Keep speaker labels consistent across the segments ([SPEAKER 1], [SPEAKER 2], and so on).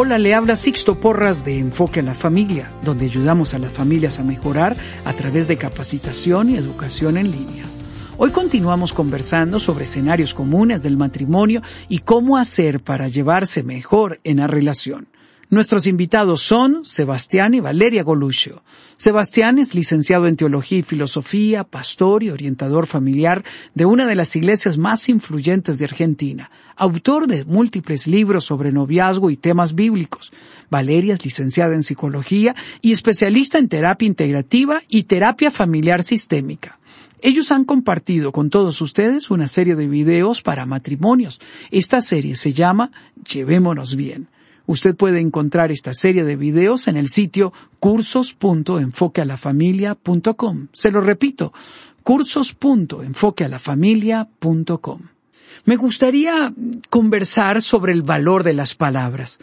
[SPEAKER 1] Hola, le habla Sixto Porras de Enfoque a la Familia, donde ayudamos a las familias a mejorar a través de capacitación y educación en línea. Hoy continuamos conversando sobre escenarios comunes del matrimonio y cómo hacer para llevarse mejor en la relación. Nuestros invitados son Sebastián y Valeria Goluccio. Sebastián es licenciado en Teología y Filosofía, pastor y orientador familiar de una de las iglesias más influyentes de Argentina, autor de múltiples libros sobre noviazgo y temas bíblicos. Valeria es licenciada en Psicología y especialista en terapia integrativa y terapia familiar sistémica. Ellos han compartido con todos ustedes una serie de videos para matrimonios. Esta serie se llama Llevémonos bien. Usted puede encontrar esta serie de videos en el sitio cursos.enfoquealafamilia.com. Se lo repito, cursos.enfoquealafamilia.com. Me gustaría conversar sobre el valor de las palabras.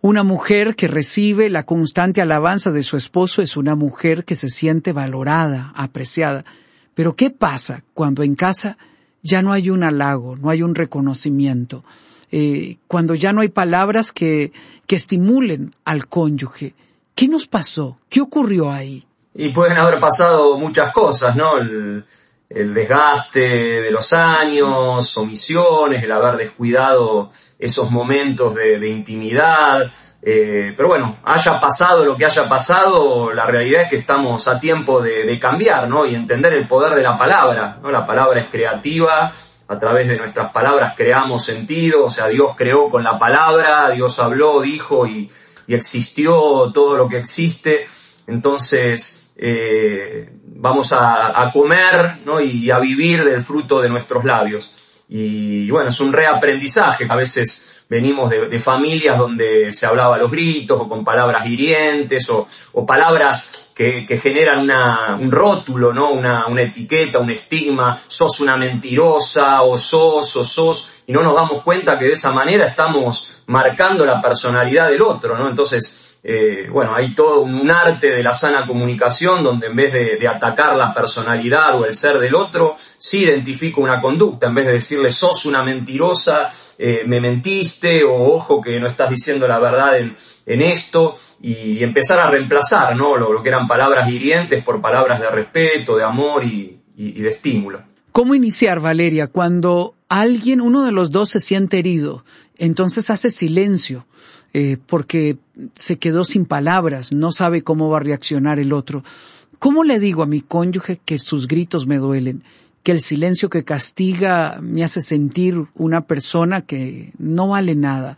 [SPEAKER 1] Una mujer que recibe la constante alabanza de su esposo es una mujer que se siente valorada, apreciada. Pero ¿qué pasa cuando en casa ya no hay un halago, no hay un reconocimiento? Eh, cuando ya no hay palabras que, que estimulen al cónyuge. ¿Qué nos pasó? ¿Qué ocurrió ahí?
[SPEAKER 2] Y pueden haber pasado muchas cosas, ¿no? El, desgaste de los años, omisiones, el haber descuidado esos momentos de, de intimidad. Eh, pero bueno, haya pasado lo que haya pasado, la realidad es que estamos a tiempo de, de cambiar, ¿no? Y entender el poder de la palabra, ¿no? La palabra es creativa, a través de nuestras palabras creamos sentido, o sea, Dios creó con la palabra, Dios habló, dijo y, existió todo lo que existe. Entonces, eh, vamos a, comer ¿no? y a vivir del fruto de nuestros labios. Y, bueno, es un reaprendizaje. A veces venimos de, familias donde se hablaba a los gritos o con palabras hirientes o, palabras que, generan una, un rótulo, ¿no? Una, una, etiqueta, un estigma, sos una mentirosa, o sos, o sos, y no nos damos cuenta que de esa manera estamos marcando la personalidad del otro, ¿no? Entonces, eh, bueno, hay todo un arte de la sana comunicación donde en vez de, de, atacar la personalidad o el ser del otro, sí identifico una conducta, en vez de decirle sos una mentirosa, eh, me mentiste, o ojo que no estás diciendo la verdad en, esto, y empezar a reemplazar ¿no? lo, que eran palabras hirientes por palabras de respeto, de amor y, de estímulo.
[SPEAKER 1] ¿Cómo iniciar, Valeria, cuando alguien, uno de los dos se siente herido? Entonces hace silencio, eh, porque se quedó sin palabras, no sabe cómo va a reaccionar el otro. ¿Cómo le digo a mi cónyuge que sus gritos me duelen? Que el silencio que castiga me hace sentir una persona que no vale nada.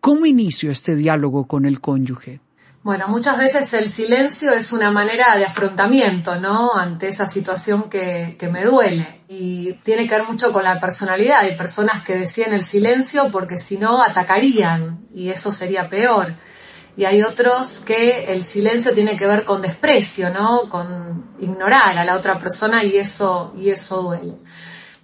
[SPEAKER 1] ¿Cómo inicio este diálogo con el cónyuge?
[SPEAKER 3] Bueno, muchas veces el silencio es una manera de afrontamiento, ¿no? Ante esa situación que, que, me duele. Y tiene que ver mucho con la personalidad. Hay personas que decían el silencio porque si no atacarían y eso sería peor. Y hay otros que el silencio tiene que ver con desprecio, ¿no? Con ignorar a la otra persona y eso, y eso duele.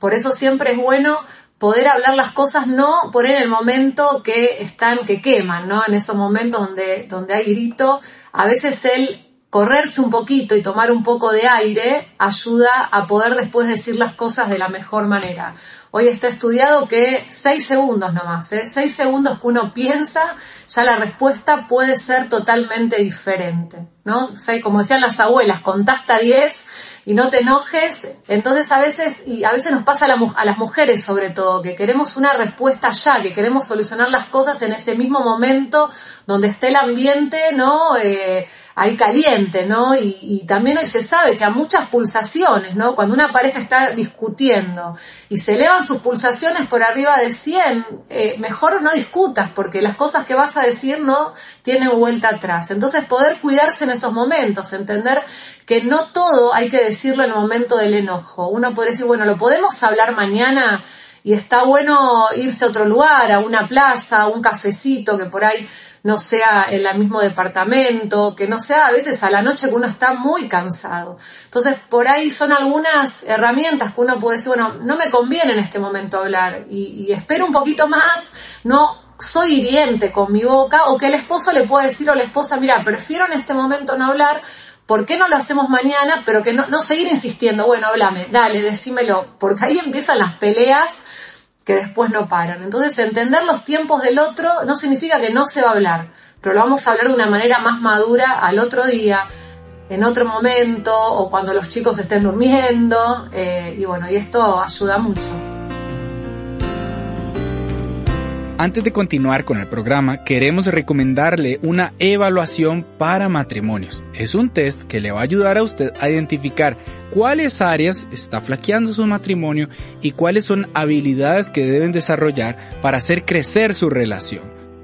[SPEAKER 3] Por eso siempre es bueno poder hablar las cosas no por en el momento que están, que queman, ¿no? En esos momentos donde, donde hay grito, a veces el correrse un poquito y tomar un poco de aire ayuda a poder después decir las cosas de la mejor manera. Hoy está estudiado que seis segundos nomás, ¿eh? seis segundos que uno piensa, ya la respuesta puede ser totalmente diferente, ¿no? como decían las abuelas, contasta 10 y no te enojes. Entonces a veces, y a veces nos pasa a, las mujeres sobre todo, que queremos una respuesta ya, que queremos solucionar las cosas en ese mismo momento donde esté el ambiente, ¿no? Eh, ahí caliente, ¿no? Y, también hoy se sabe que a muchas pulsaciones, ¿no? Cuando una pareja está discutiendo y se elevan sus pulsaciones por arriba de 100, eh, mejor no discutas porque las cosas que vas a decir no tienen vuelta atrás. Entonces poder cuidarse en esos momentos, entender que no todo hay que decirlo en el momento del enojo. Uno puede decir, bueno, lo podemos hablar mañana y está bueno irse a otro lugar, a una plaza, a un cafecito que por ahí no sea en el mismo departamento, que no sea a veces a la noche que uno está muy cansado. Entonces, por ahí son algunas herramientas que uno puede decir, bueno, no me conviene en este momento hablar y, espero un poquito más, no soy hiriente con mi boca, o que el esposo le puede decir o la esposa, mira, prefiero en este momento no hablar, ¿por qué no lo hacemos mañana? Pero que no, no seguir insistiendo, bueno, háblame, dale, decímelo, porque ahí empiezan las peleas que después no paran. Entonces, entender los tiempos del otro no significa que no se va a hablar, pero lo vamos a hablar de una manera más madura al otro día, en otro momento, o cuando los chicos estén durmiendo, eh, y bueno, y esto ayuda mucho.
[SPEAKER 4] Antes de continuar con el programa, queremos recomendarle una evaluación para matrimonios. Es un test que le va a ayudar a usted a identificar cuáles áreas está flaqueando su matrimonio y cuáles son habilidades que deben desarrollar para hacer crecer su relación.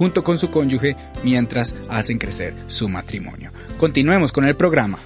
[SPEAKER 4] junto con su cónyuge mientras hacen crecer su matrimonio. Continuemos con el programa.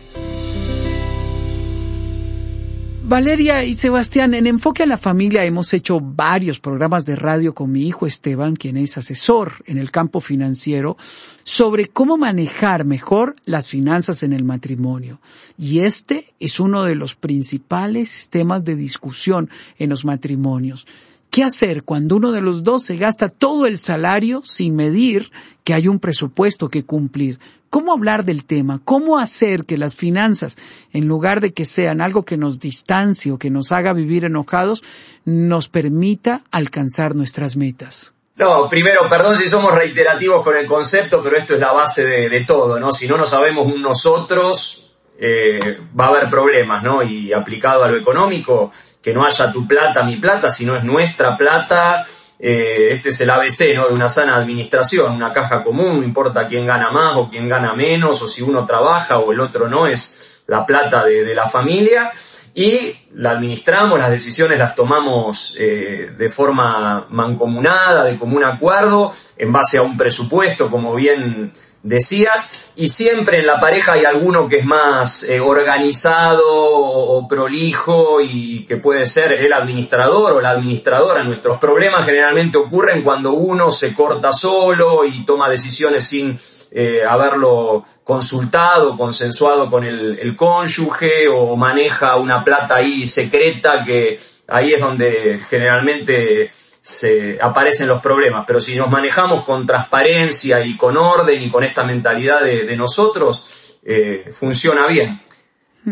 [SPEAKER 1] Valeria y Sebastián, en Enfoque a la Familia hemos hecho varios programas de radio con mi hijo Esteban, quien es asesor en el campo financiero, sobre cómo manejar mejor las finanzas en el matrimonio. Y este es uno de los principales temas de discusión en los matrimonios. ¿Qué hacer cuando uno de los dos se gasta todo el salario sin medir que hay un presupuesto que cumplir? ¿Cómo hablar del tema? ¿Cómo hacer que las finanzas, en lugar de que sean algo que nos distancie o que nos haga vivir enojados, nos permita alcanzar nuestras metas?
[SPEAKER 2] No, primero, perdón si somos reiterativos con el concepto, pero esto es la base de, todo, ¿no? Si no nos sabemos nosotros, eh, va a haber problemas, ¿no? Y aplicado a lo económico, que no haya tu plata, mi plata, sino es nuestra plata. Eh, este es el ABC ¿no? de una sana administración, una caja común, no importa quién gana más o quién gana menos, o si uno trabaja o el otro no, es la plata de, la familia. Y la administramos, las decisiones las tomamos eh, de forma mancomunada, de común acuerdo, en base a un presupuesto, como bien decías, y siempre en la pareja hay alguno que es más eh, organizado o, prolijo y que puede ser el administrador o la administradora. Nuestros problemas generalmente ocurren cuando uno se corta solo y toma decisiones sin eh, haberlo consultado, consensuado con el, cónyuge o maneja una plata ahí secreta que ahí es donde generalmente se aparecen los problemas, pero si nos manejamos con transparencia y con orden y con esta mentalidad de, nosotros, eh, funciona bien.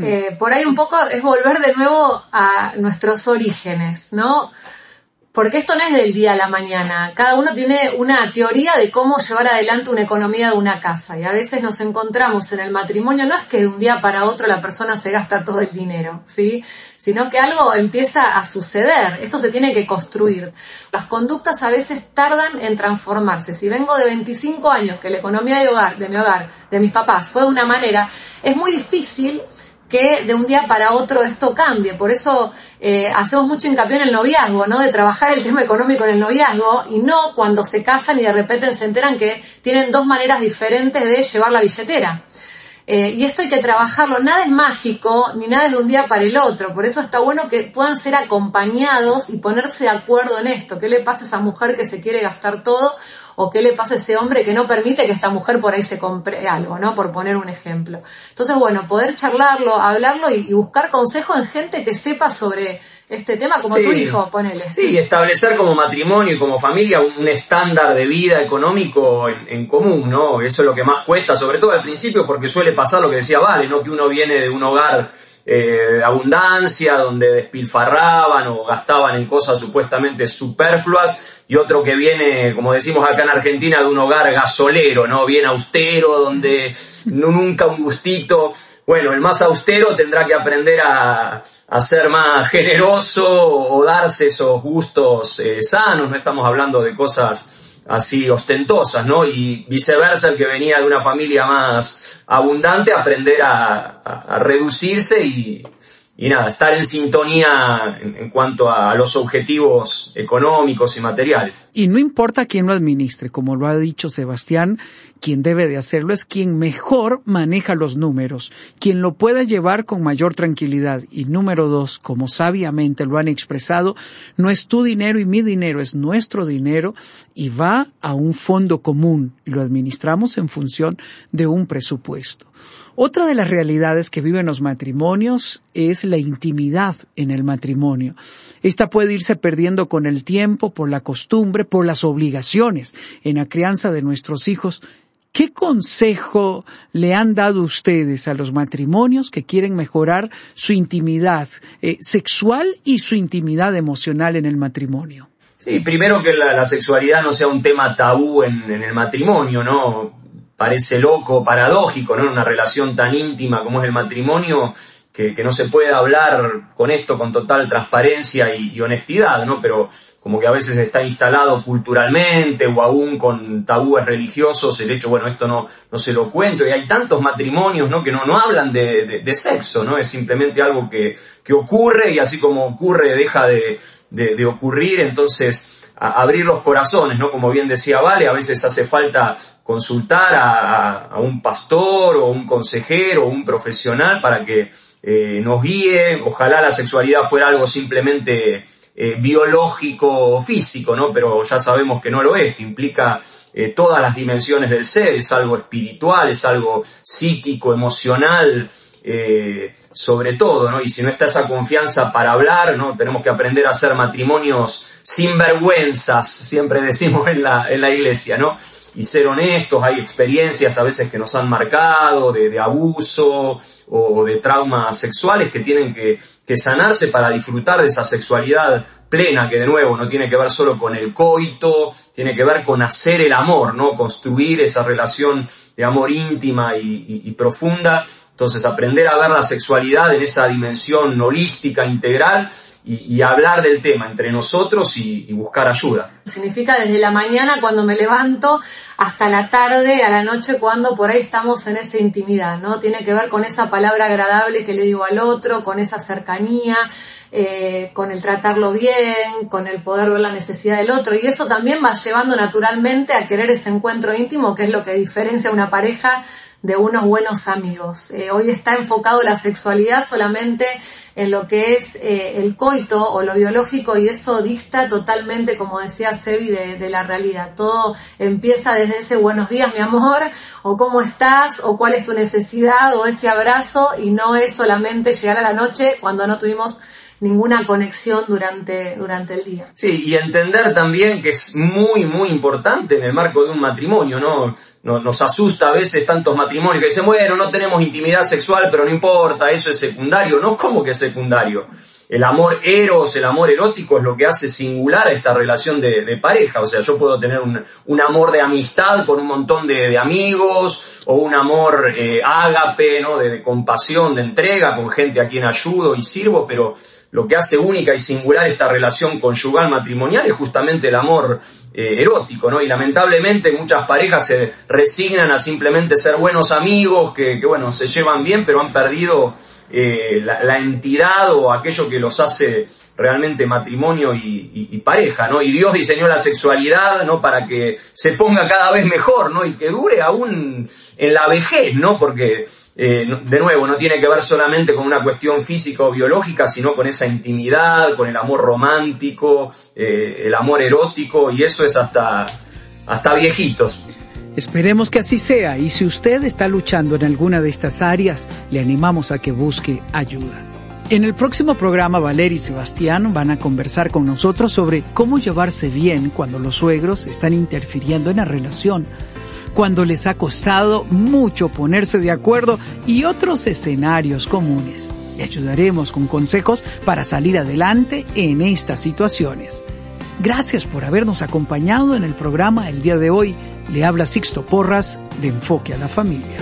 [SPEAKER 3] Eh, por ahí un poco es volver de nuevo a nuestros orígenes, ¿no? Porque esto no es del día a la mañana. Cada uno tiene una teoría de cómo llevar adelante una economía de una casa. Y a veces nos encontramos en el matrimonio, no es que de un día para otro la persona se gasta todo el dinero, ¿sí? Sino que algo empieza a suceder. Esto se tiene que construir. Las conductas a veces tardan en transformarse. Si vengo de 25 años que la economía de hogar, de mi hogar, de mis papás fue de una manera, es muy difícil que de un día para otro esto cambie. Por eso eh, hacemos mucho hincapié en el noviazgo, ¿no? De trabajar el tema económico en el noviazgo y no cuando se casan y de repente se enteran que tienen dos maneras diferentes de llevar la billetera. Eh, y esto hay que trabajarlo, nada es mágico, ni nada es de un día para el otro, por eso está bueno que puedan ser acompañados y ponerse de acuerdo en esto, qué le pasa a esa mujer que se quiere gastar todo o qué le pasa a ese hombre que no permite que esta mujer por ahí se compre algo, ¿no? Por poner un ejemplo. Entonces, bueno, poder charlarlo, hablarlo y, buscar consejo en gente que sepa sobre este tema, como tu hijo, ponele.
[SPEAKER 2] Sí, establecer como matrimonio y como familia un estándar de vida económico en, común, ¿no? Eso es lo que más cuesta, sobre todo al principio, porque suele pasar lo que decía Vale, ¿no? Que uno viene de un hogar eh, abundancia, donde despilfarraban o gastaban en cosas supuestamente superfluas, y otro que viene, como decimos acá en Argentina, de un hogar gasolero, ¿no? Bien austero, donde nunca un gustito. Bueno, el más austero tendrá que aprender a, ser más generoso o darse esos gustos eh, sanos, no estamos hablando de cosas así ostentosas, ¿no? Y viceversa, el que venía de una familia más abundante, aprender a, reducirse y, y, nada, estar en sintonía en, cuanto a los objetivos económicos y materiales.
[SPEAKER 1] Y no importa quién lo administre, como lo ha dicho Sebastián, quien debe de hacerlo es quien mejor maneja los números, quien lo puede llevar con mayor tranquilidad. Y número dos, como sabiamente lo han expresado, no es tu dinero y mi dinero, es nuestro dinero y va a un fondo común y lo administramos en función de un presupuesto. Otra de las realidades que viven los matrimonios es la intimidad en el matrimonio. Esta puede irse perdiendo con el tiempo, por la costumbre, por las obligaciones en la crianza de nuestros hijos ¿Qué consejo le han dado ustedes a los matrimonios que quieren mejorar su intimidad eh, sexual y su intimidad emocional en el matrimonio?
[SPEAKER 2] Sí, primero que la, sexualidad no sea un tema tabú en, en, el matrimonio, ¿no? Parece loco, paradójico, ¿no? En una relación tan íntima como es el matrimonio, que, no se puede hablar con esto con total transparencia y, honestidad, ¿no? Pero como que a veces está instalado culturalmente o aún con tabúes religiosos el hecho, bueno, esto no, no se lo cuento. Y hay tantos matrimonios, ¿no? Que no, no hablan de, de, sexo, ¿no? Es simplemente algo que, que, ocurre y así como ocurre deja de, de ocurrir. Entonces, abrir los corazones, ¿no? Como bien decía Vale, a veces hace falta consultar a, a un pastor o un consejero o un profesional para que eh, nos guíe, ojalá la sexualidad fuera algo simplemente eh, biológico o físico, ¿no? Pero ya sabemos que no lo es, que implica eh, todas las dimensiones del ser, es algo espiritual, es algo psíquico, emocional, sobre todo, ¿no? Y si no está esa confianza para hablar, ¿no? Tenemos que aprender a hacer matrimonios sin vergüenzas, siempre decimos en la, en la iglesia, ¿no? y ser honestos, hay experiencias a veces que nos han marcado de, abuso o de traumas sexuales que tienen que, sanarse para disfrutar de esa sexualidad plena, que de nuevo no tiene que ver solo con el coito, tiene que ver con hacer el amor, ¿no? Construir esa relación de amor íntima y profunda. Entonces aprender a ver la sexualidad en esa dimensión holística, integral, y, hablar del tema entre nosotros y, buscar ayuda.
[SPEAKER 3] Significa desde la mañana cuando me levanto hasta la tarde, a la noche cuando por ahí estamos en esa intimidad, ¿no? Tiene que ver con esa palabra agradable que le digo al otro, con esa cercanía, eh, con el tratarlo bien, con el poder ver la necesidad del otro. Y eso también va llevando naturalmente a querer ese encuentro íntimo, que es lo que diferencia a una pareja de unos buenos amigos. Eh, hoy está enfocado la sexualidad solamente en lo que es eh, el coito o lo biológico y eso dista totalmente, como decía Sebi, de, de, la realidad. Todo empieza desde ese buenos días, mi amor, o cómo estás, o cuál es tu necesidad, o ese abrazo, y no es solamente llegar a la noche cuando no tuvimos ninguna conexión durante, durante el día.
[SPEAKER 2] Sí, y entender también que es muy, muy importante en el marco de un matrimonio, ¿no? Nos, asusta a veces tantos matrimonios que dicen, bueno, no tenemos intimidad sexual, pero no importa, eso es secundario. No, ¿cómo que es secundario? El amor eros, el amor erótico es lo que hace singular a esta relación de, pareja. O sea, yo puedo tener un, amor de amistad con un montón de, amigos, o un amor eh, ágape, ¿no? De compasión, de entrega, con gente a quien ayudo y sirvo, pero lo que hace única y singular esta relación conyugal matrimonial es justamente el amor eh, erótico, ¿no? Y lamentablemente muchas parejas se resignan a simplemente ser buenos amigos, que, bueno, se llevan bien, pero han perdido eh, la, entidad o aquello que los hace realmente matrimonio y, pareja, ¿no? Y Dios diseñó la sexualidad, ¿no? Para que se ponga cada vez mejor, ¿no? Y que dure aún en la vejez, ¿no? Porque, eh, de nuevo, no tiene que ver solamente con una cuestión física o biológica, sino con esa intimidad, con el amor romántico, eh, el amor erótico, y eso es hasta, hasta viejitos.
[SPEAKER 1] Esperemos que así sea y si usted está luchando en alguna de estas áreas, le animamos a que busque ayuda. En el próximo programa, Valeria y Sebastián van a conversar con nosotros sobre cómo llevarse bien cuando los suegros están interfiriendo en la relación, cuando les ha costado mucho ponerse de acuerdo y otros escenarios comunes. Le ayudaremos con consejos para salir adelante en estas situaciones. Gracias por habernos acompañado en el programa el día de hoy. Le habla Sixto Porras de Enfoque a la Familia.